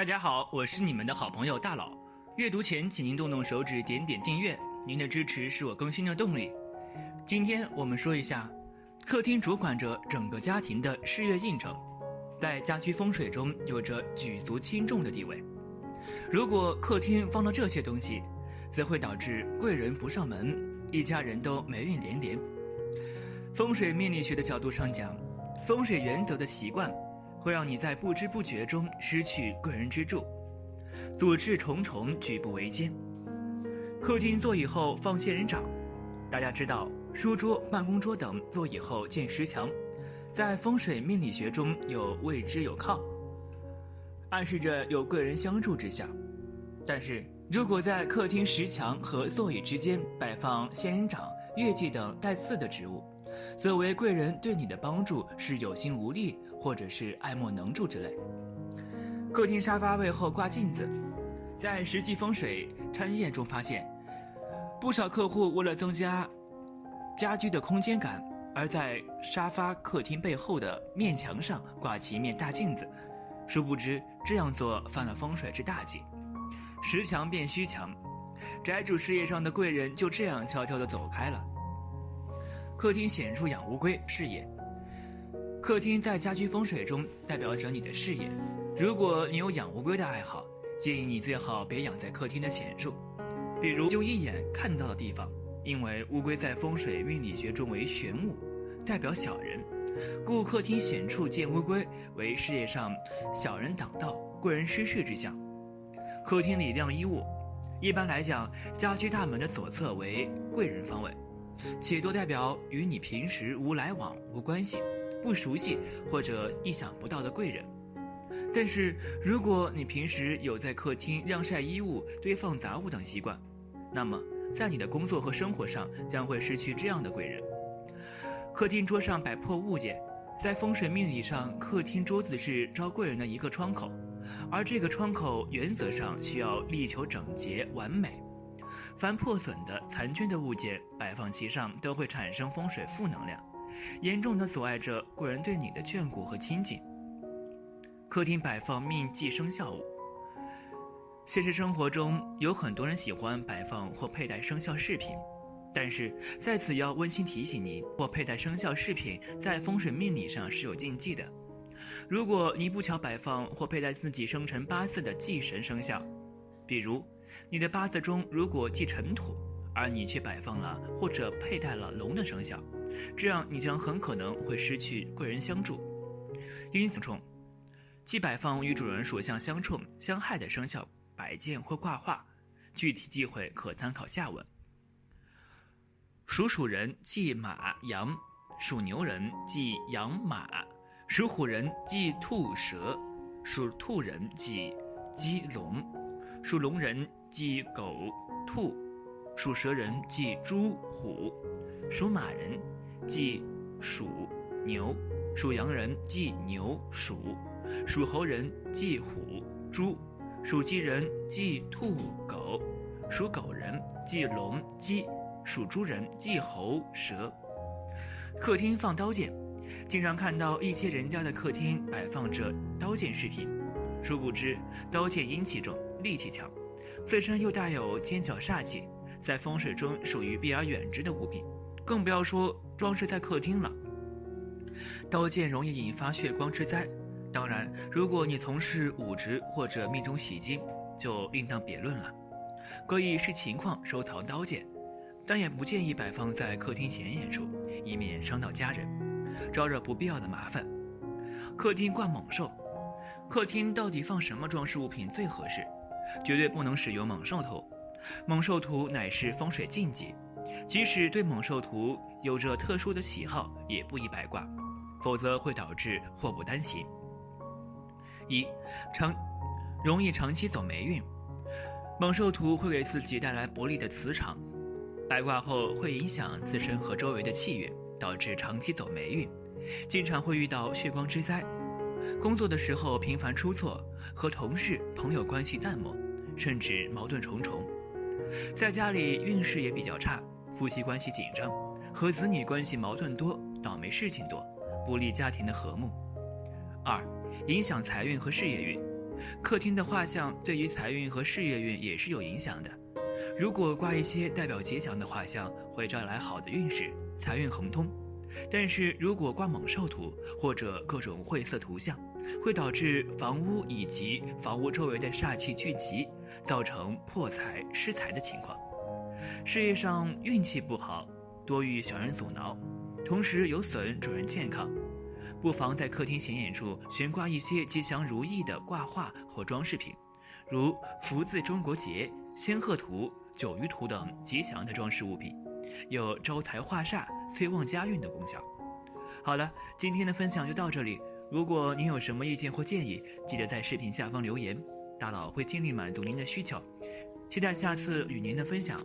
大家好，我是你们的好朋友大佬。阅读前，请您动动手指，点点订阅，您的支持是我更新的动力。今天我们说一下，客厅主管着整个家庭的事业运程，在家居风水中有着举足轻重的地位。如果客厅放了这些东西，则会导致贵人不上门，一家人都霉运连连。风水命理学的角度上讲，风水原则的习惯。会让你在不知不觉中失去贵人之助，阻滞重重，举步维艰。客厅座椅后放仙人掌，大家知道，书桌、办公桌等座椅后建石墙，在风水命理学中有位之有靠，暗示着有贵人相助之象。但是如果在客厅石墙和座椅之间摆放仙人掌、月季等带刺的植物，则为贵人对你的帮助是有心无力，或者是爱莫能助之类。客厅沙发背后挂镜子，在实际风水参验中发现，不少客户为了增加家居的空间感，而在沙发客厅背后的面墙上挂起一面大镜子，殊不知这样做犯了风水之大忌，实墙变虚墙，宅主事业上的贵人就这样悄悄地走开了。客厅显著养乌龟，事业。客厅在家居风水中代表着你的事业。如果你有养乌龟的爱好，建议你最好别养在客厅的显处，比如就一眼看到的地方，因为乌龟在风水命理学中为玄物，代表小人，故客厅显处见乌龟为事业上小人挡道、贵人失势之象。客厅里晾衣物，一般来讲，家居大门的左侧为贵人方位。且多代表与你平时无来往、无关系、不熟悉或者意想不到的贵人。但是，如果你平时有在客厅晾晒衣物、堆放杂物等习惯，那么在你的工作和生活上将会失去这样的贵人。客厅桌上摆破物件，在风水命理上，客厅桌子是招贵人的一个窗口，而这个窗口原则上需要力求整洁完美。凡破损的、残缺的物件摆放其上，都会产生风水负能量，严重的阻碍着贵人对你的眷顾和亲近。客厅摆放命忌生肖物，现实生活中有很多人喜欢摆放或佩戴生肖饰品，但是在此要温馨提醒您，或佩戴生肖饰品在风水命理上是有禁忌的。如果你不巧摆放或佩戴自己生辰八字的忌神生肖，比如。你的八字中如果忌尘土，而你却摆放了或者佩戴了龙的生肖，这样你将很可能会失去贵人相助。因此，冲忌摆放与主人属相相冲、相害的生肖摆件或挂画，具体忌讳可参考下文。属鼠人忌马羊，属牛人忌羊马，属虎人忌兔蛇，属兔人忌鸡龙，属龙人。忌狗、兔，属蛇人忌猪、虎，属马人忌鼠、牛，属羊人忌牛、鼠，属猴人忌虎、猪，属鸡人忌兔、狗，属狗人忌龙、鸡，属猪人忌猴、蛇。客厅放刀剑，经常看到一些人家的客厅摆放着刀剑饰品，殊不知刀剑阴气重，力气强。自身又带有尖角煞气，在风水中属于避而远之的物品，更不要说装饰在客厅了。刀剑容易引发血光之灾，当然，如果你从事武职或者命中喜金，就另当别论了。可以视情况收藏刀剑，但也不建议摆放在客厅显眼处，以免伤到家人，招惹不必要的麻烦。客厅挂猛兽，客厅到底放什么装饰物品最合适？绝对不能使用猛兽图，猛兽图乃是风水禁忌，即使对猛兽图有着特殊的喜好，也不宜摆挂，否则会导致祸不单行。一，长，容易长期走霉运，猛兽图会给自己带来不利的磁场，白挂后会影响自身和周围的气运，导致长期走霉运，经常会遇到血光之灾。工作的时候频繁出错，和同事、朋友关系淡漠，甚至矛盾重重；在家里运势也比较差，夫妻关系紧张，和子女关系矛盾多，倒霉事情多，不利家庭的和睦。二、影响财运和事业运，客厅的画像对于财运和事业运也是有影响的。如果挂一些代表吉祥的画像，会招来好的运势，财运亨通；但是如果挂猛兽图或者各种晦涩图像，会导致房屋以及房屋周围的煞气聚集，造成破财失财的情况。事业上运气不好，多遇小人阻挠，同时有损主人健康。不妨在客厅显眼处悬挂一些吉祥如意的挂画或装饰品，如福字中国结、仙鹤图、九鱼图等吉祥的装饰物品，有招财化煞、催旺家运的功效。好了，今天的分享就到这里。如果您有什么意见或建议，记得在视频下方留言，大佬会尽力满足您的需求。期待下次与您的分享。